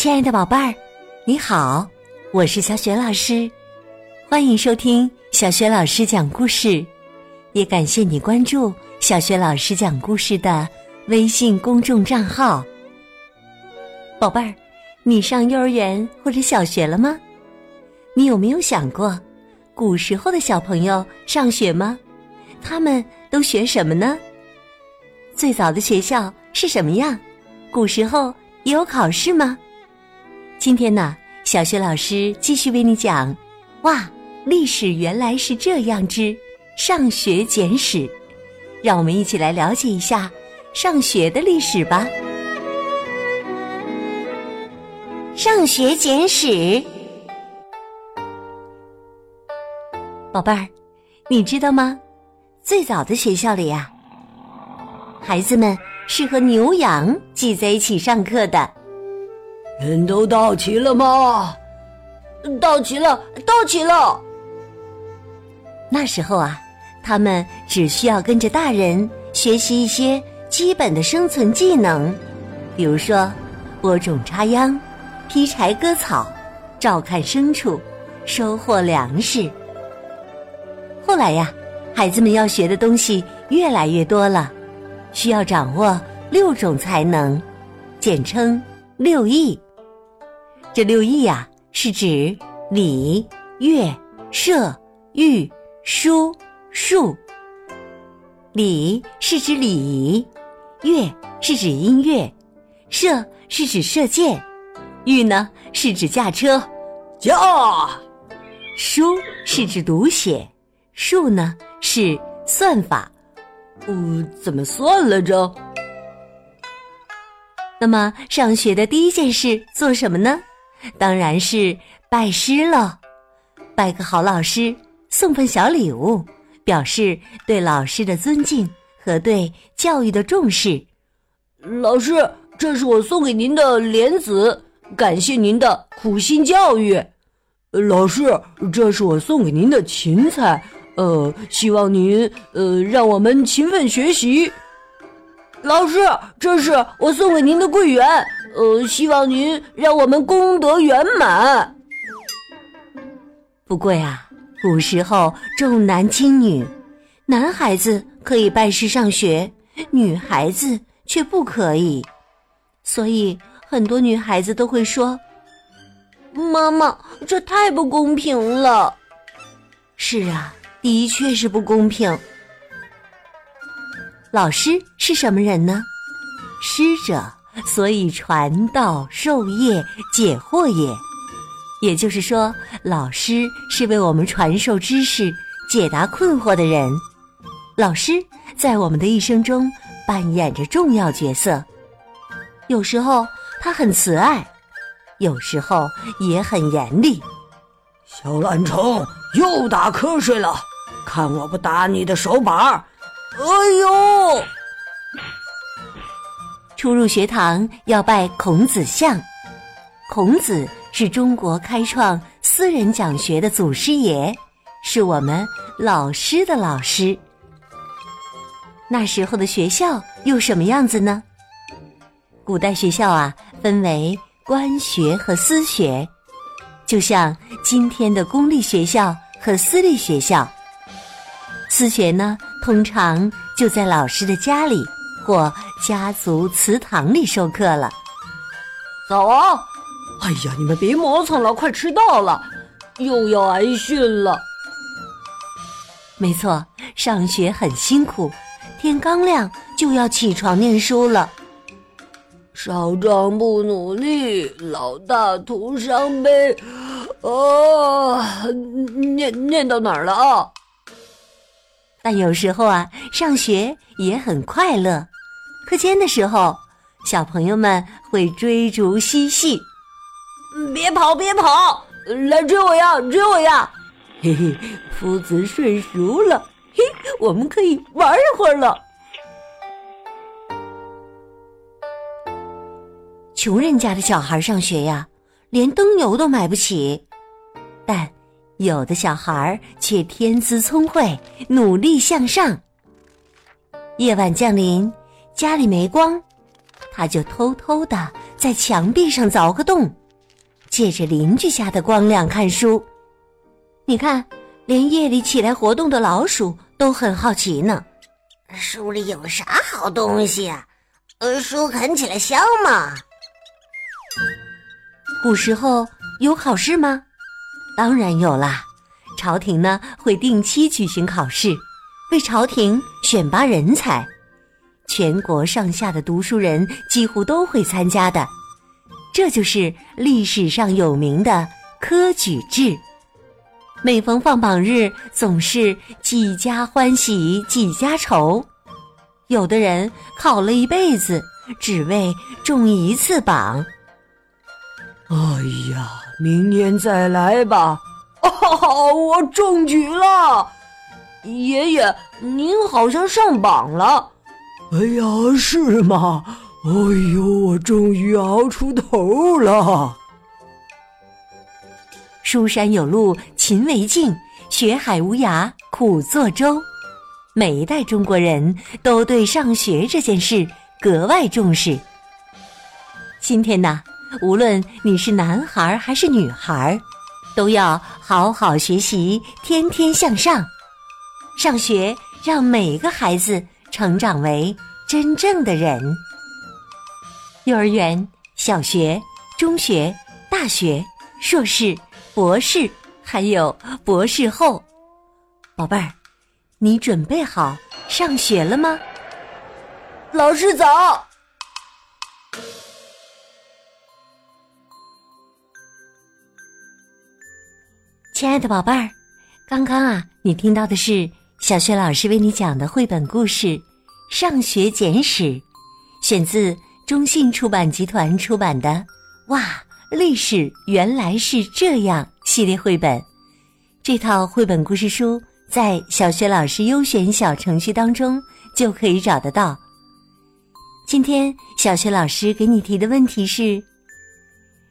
亲爱的宝贝儿，你好，我是小雪老师，欢迎收听小雪老师讲故事，也感谢你关注小雪老师讲故事的微信公众账号。宝贝儿，你上幼儿园或者小学了吗？你有没有想过，古时候的小朋友上学吗？他们都学什么呢？最早的学校是什么样？古时候也有考试吗？今天呢，小学老师继续为你讲《哇，历史原来是这样之上学简史》，让我们一起来了解一下上学的历史吧。上学简史，宝贝儿，你知道吗？最早的学校里呀，孩子们是和牛羊挤在一起上课的。人都到齐了吗？到齐了，到齐了。那时候啊，他们只需要跟着大人学习一些基本的生存技能，比如说播种、插秧、劈柴、割草、照看牲畜、收获粮食。后来呀，孩子们要学的东西越来越多了，需要掌握六种才能，简称六艺。这六艺呀，是指礼、乐、射、御、书、数。礼是指礼仪，乐是指音乐，射是指射箭，御呢是指驾车，驾。书是指读写，数呢是算法。嗯，怎么算来着？那么上学的第一件事做什么呢？当然是拜师了，拜个好老师，送份小礼物，表示对老师的尊敬和对教育的重视。老师，这是我送给您的莲子，感谢您的苦心教育。老师，这是我送给您的芹菜，呃，希望您呃让我们勤奋学习。老师，这是我送给您的桂圆。呃，希望您让我们功德圆满。不过呀，古时候重男轻女，男孩子可以拜师上学，女孩子却不可以。所以很多女孩子都会说：“妈妈，这太不公平了。”是啊，的确是不公平。老师是什么人呢？师者。所以传道授业解惑也，也就是说，老师是为我们传授知识、解答困惑的人。老师在我们的一生中扮演着重要角色。有时候他很慈爱，有时候也很严厉。小懒虫又打瞌睡了，看我不打你的手板儿！哎呦！初入学堂要拜孔子像，孔子是中国开创私人讲学的祖师爷，是我们老师的老师。那时候的学校又什么样子呢？古代学校啊，分为官学和私学，就像今天的公立学校和私立学校。私学呢，通常就在老师的家里。或家族祠堂里授课了。早啊！哎呀，你们别磨蹭了，快迟到了，又要挨训了。没错，上学很辛苦，天刚亮就要起床念书了。少壮不努力，老大徒伤悲。哦，念念到哪儿了啊？但有时候啊，上学也很快乐。课间的时候，小朋友们会追逐嬉戏。别跑，别跑，来追我呀，追我呀！嘿嘿，夫子睡熟了，嘿，我们可以玩一会儿了。穷人家的小孩上学呀，连灯油都买不起，但有的小孩却天资聪慧，努力向上。夜晚降临。家里没光，他就偷偷的在墙壁上凿个洞，借着邻居家的光亮看书。你看，连夜里起来活动的老鼠都很好奇呢。书里有啥好东西啊？呃，书啃起来香吗？古时候有考试吗？当然有啦。朝廷呢会定期举行考试，为朝廷选拔人才，全国上下的读书人几乎都会参加的。这就是历史上有名的科举制。每逢放榜日，总是几家欢喜几家愁。有的人考了一辈子，只为中一次榜。哎呀，明年再来吧。哦，我中举了！爷爷，您好像上榜了。哎呀，是吗？哎呦，我终于熬出头了！书山有路勤为径，学海无涯苦作舟。每一代中国人都对上学这件事格外重视。今天呢，无论你是男孩还是女孩。都要好好学习，天天向上。上学让每个孩子成长为真正的人。幼儿园、小学、中学、大学、硕士、博士，还有博士后。宝贝儿，你准备好上学了吗？老师早。亲爱的宝贝儿，刚刚啊，你听到的是小雪老师为你讲的绘本故事《上学简史》，选自中信出版集团出版的《哇，历史原来是这样》系列绘本。这套绘本故事书在小学老师优选小程序当中就可以找得到。今天小学老师给你提的问题是：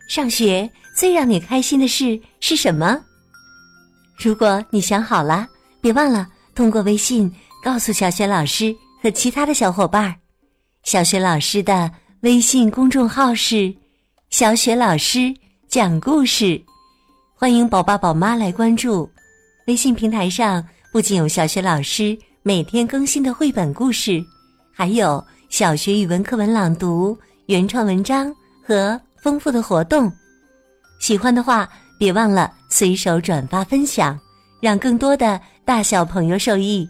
上学最让你开心的事是什么？如果你想好了，别忘了通过微信告诉小学老师和其他的小伙伴儿。小雪老师的微信公众号是“小雪老师讲故事”，欢迎宝爸宝妈来关注。微信平台上不仅有小雪老师每天更新的绘本故事，还有小学语文课文朗读、原创文章和丰富的活动。喜欢的话。别忘了随手转发分享，让更多的大小朋友受益。